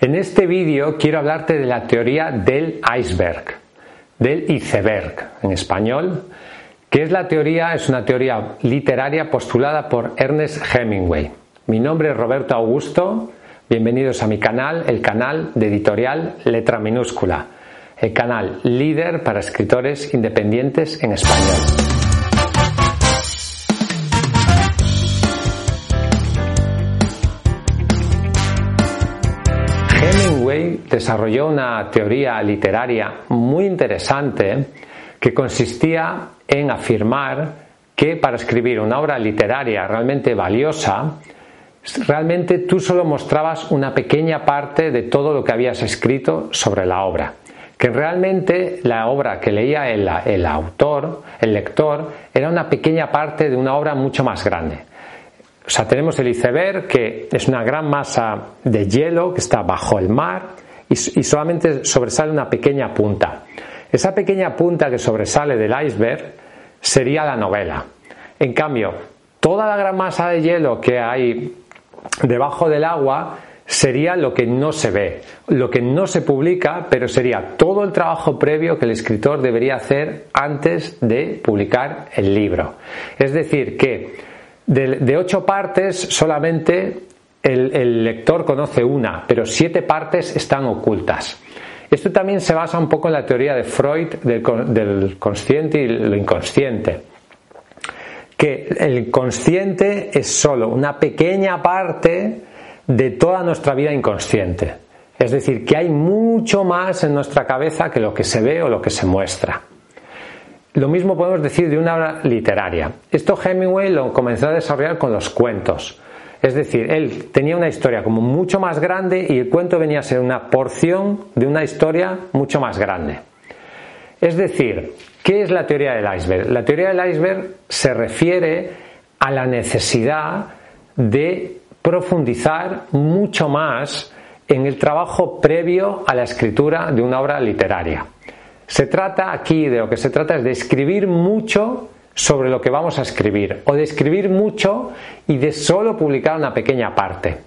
En este vídeo quiero hablarte de la teoría del iceberg, del iceberg en español, que es la teoría, es una teoría literaria postulada por Ernest Hemingway. Mi nombre es Roberto Augusto, bienvenidos a mi canal, el canal de editorial Letra Minúscula, el canal líder para escritores independientes en español. Desarrolló una teoría literaria muy interesante que consistía en afirmar que para escribir una obra literaria realmente valiosa, realmente tú solo mostrabas una pequeña parte de todo lo que habías escrito sobre la obra. Que realmente la obra que leía el, el autor, el lector, era una pequeña parte de una obra mucho más grande. O sea, tenemos el iceberg, que es una gran masa de hielo que está bajo el mar y, solamente sobresale una pequeña punta. Esa pequeña punta que sobresale del iceberg sería la novela. En cambio, toda la gran masa de hielo que hay debajo del agua sería lo que no se ve, lo que no se publica, pero sería todo el trabajo previo que el escritor debería hacer antes de publicar el libro. Es decir, que de, ocho partes, solamente el, lector conoce una, pero siete partes están ocultas. Esto también se basa un poco en la teoría de Freud del, consciente y lo inconsciente. Que el consciente es solo una pequeña parte de toda nuestra vida inconsciente. Es decir, que hay mucho más en nuestra cabeza que lo que se ve o lo que se muestra. Lo mismo podemos decir de una obra literaria. Esto Hemingway lo comenzó a desarrollar con los cuentos. Es decir, él tenía una historia como mucho más grande y el cuento venía a ser una porción de una historia mucho más grande. Es decir, ¿qué es la teoría del iceberg? La teoría del iceberg se refiere a la necesidad de profundizar mucho más en el trabajo previo a la escritura de una obra literaria. Se trata aquí, de lo que se trata es de escribir mucho sobre lo que vamos a escribir, o de escribir mucho y de solo publicar una pequeña parte.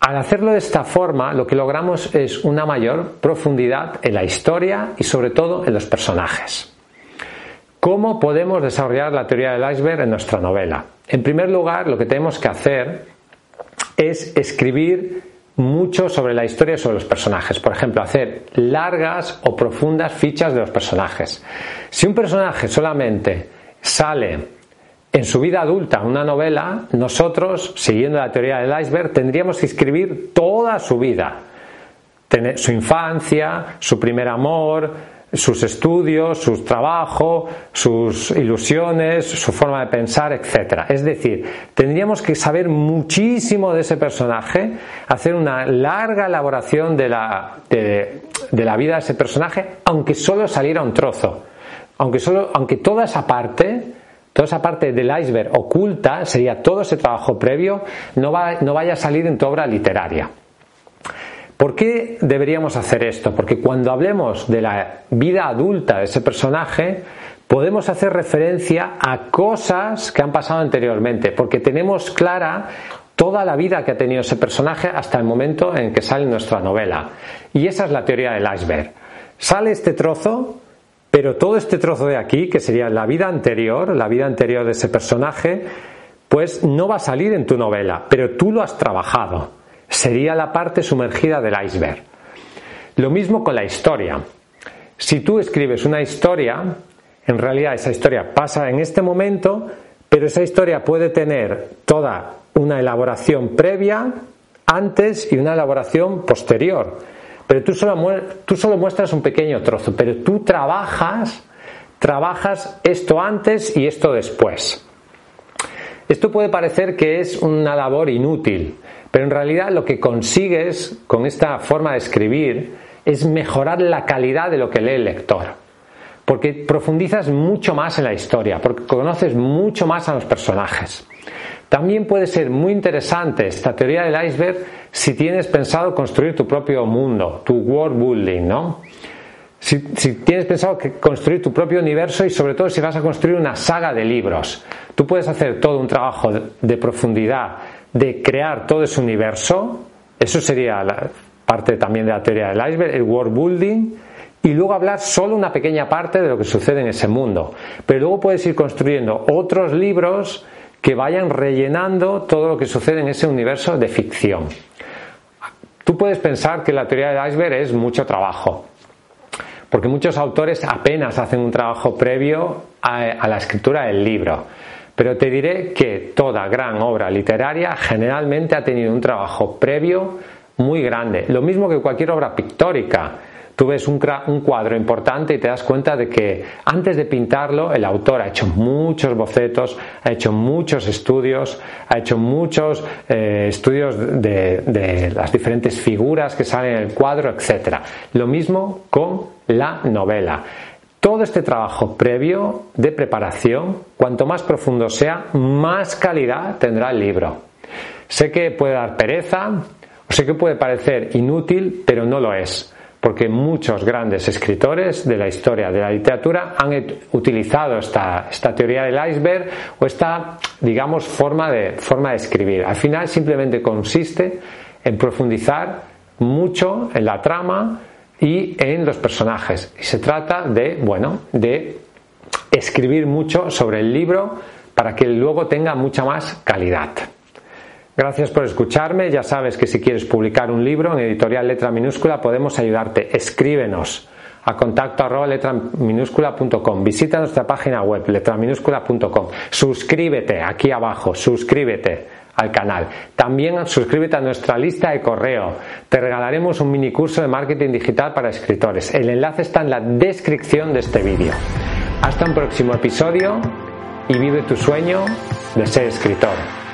Al hacerlo de esta forma, lo que logramos es una mayor profundidad en la historia y sobre todo en los personajes. ¿Cómo podemos desarrollar la teoría del iceberg en nuestra novela? En primer lugar, lo que tenemos que hacer es escribir mucho sobre la historia y sobre los personajes. Por ejemplo, hacer largas o profundas fichas de los personajes. Si un personaje solamente sale en su vida adulta una novela, nosotros, siguiendo la teoría del iceberg, tendríamos que escribir toda su vida. Su infancia, su primer amor, sus estudios, su trabajo, sus ilusiones, su forma de pensar, etc. Es decir, tendríamos que saber muchísimo de ese personaje, hacer una larga elaboración de la, de, la vida de ese personaje, aunque solo saliera un trozo. Aunque, solo, aunque toda esa parte, toda esa parte del iceberg oculta, sería todo ese trabajo previo, no, va, no vaya a salir en tu obra literaria. ¿Por qué deberíamos hacer esto? Porque cuando hablemos de la vida adulta de ese personaje, podemos hacer referencia a cosas que han pasado anteriormente, porque tenemos clara toda la vida que ha tenido ese personaje hasta el momento en que sale nuestra novela. Y esa es la teoría del iceberg. Sale este trozo, pero todo este trozo de aquí, que sería la vida anterior, la vida anterior de ese personaje, pues no va a salir en tu novela, pero tú lo has trabajado sería la parte sumergida del iceberg. Lo mismo con la historia. Si tú escribes una historia, en realidad esa historia pasa en este momento, pero esa historia puede tener toda una elaboración previa, antes y una elaboración posterior. Pero tú solo, tú solo muestras un pequeño trozo, pero tú trabajas trabajas esto antes y esto después. Esto puede parecer que es una labor inútil, pero en realidad lo que consigues con esta forma de escribir es mejorar la calidad de lo que lee el lector. Porque profundizas mucho más en la historia, porque conoces mucho más a los personajes. También puede ser muy interesante esta teoría del iceberg si tienes pensado construir tu propio mundo, tu world building, ¿no? Si, tienes pensado construir tu propio universo y sobre todo si vas a construir una saga de libros, tú puedes hacer todo un trabajo de, profundidad, de crear todo ese universo, eso sería la parte también de la teoría del iceberg, el world building, y luego hablar solo una pequeña parte de lo que sucede en ese mundo. Pero luego puedes ir construyendo otros libros que vayan rellenando todo lo que sucede en ese universo de ficción. Tú puedes pensar que la teoría del iceberg es mucho trabajo, porque muchos autores apenas hacen un trabajo previo a, la escritura del libro. Pero te diré que toda gran obra literaria generalmente ha tenido un trabajo previo muy grande. Lo mismo que cualquier obra pictórica. Tú ves un, cuadro importante y te das cuenta de que antes de pintarlo el autor ha hecho muchos bocetos, ha hecho muchos estudios, ha hecho muchos eh, estudios de, las diferentes figuras que salen en el cuadro, etc. Lo mismo con la novela. Todo este trabajo previo de preparación, cuanto más profundo sea, más calidad tendrá el libro. Sé que puede dar pereza, sé que puede parecer inútil, pero no lo es porque muchos grandes escritores de la historia de la literatura han utilizado esta, teoría del iceberg o esta, digamos, forma de, forma de escribir. Al final simplemente consiste en profundizar mucho en la trama y en los personajes. Y se trata de, bueno, de escribir mucho sobre el libro para que luego tenga mucha más calidad. Gracias por escucharme. Ya sabes que si quieres publicar un libro en editorial letra minúscula podemos ayudarte. Escríbenos a contacto arroba letraminúscula.com. Visita nuestra página web letraminúscula.com. Suscríbete aquí abajo, suscríbete al canal. También suscríbete a nuestra lista de correo. Te regalaremos un mini curso de marketing digital para escritores. El enlace está en la descripción de este vídeo. Hasta un próximo episodio y vive tu sueño de ser escritor.